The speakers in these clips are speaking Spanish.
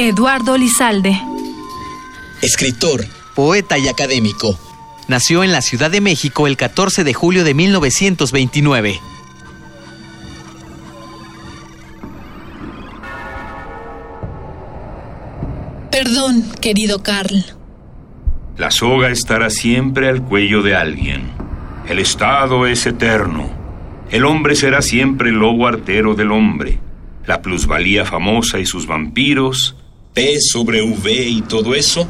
Eduardo Lizalde. Escritor, poeta y académico. Nació en la Ciudad de México el 14 de julio de 1929. Perdón, querido Carl. La soga estará siempre al cuello de alguien. El Estado es eterno. El hombre será siempre el lobo artero del hombre. La plusvalía famosa y sus vampiros. Sobre V y todo eso.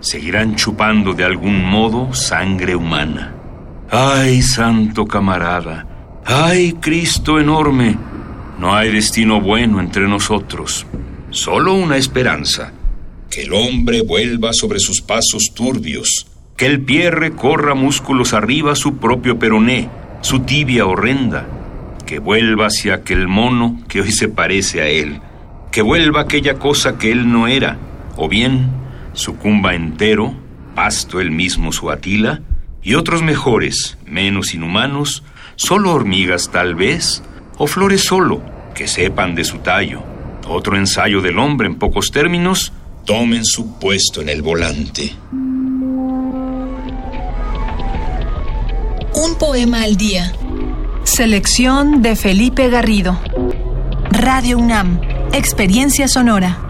Seguirán chupando de algún modo sangre humana. ¡Ay, santo camarada! ¡Ay, Cristo enorme! No hay destino bueno entre nosotros. Solo una esperanza que el hombre vuelva sobre sus pasos turbios. Que el pie recorra músculos arriba su propio peroné, su tibia horrenda. Que vuelva hacia aquel mono que hoy se parece a él. Que vuelva aquella cosa que él no era. O bien, sucumba entero, pasto el mismo su atila, y otros mejores, menos inhumanos, solo hormigas tal vez, o flores solo, que sepan de su tallo. Otro ensayo del hombre en pocos términos, tomen su puesto en el volante. Un poema al día. Selección de Felipe Garrido. Radio UNAM, Experiencia Sonora.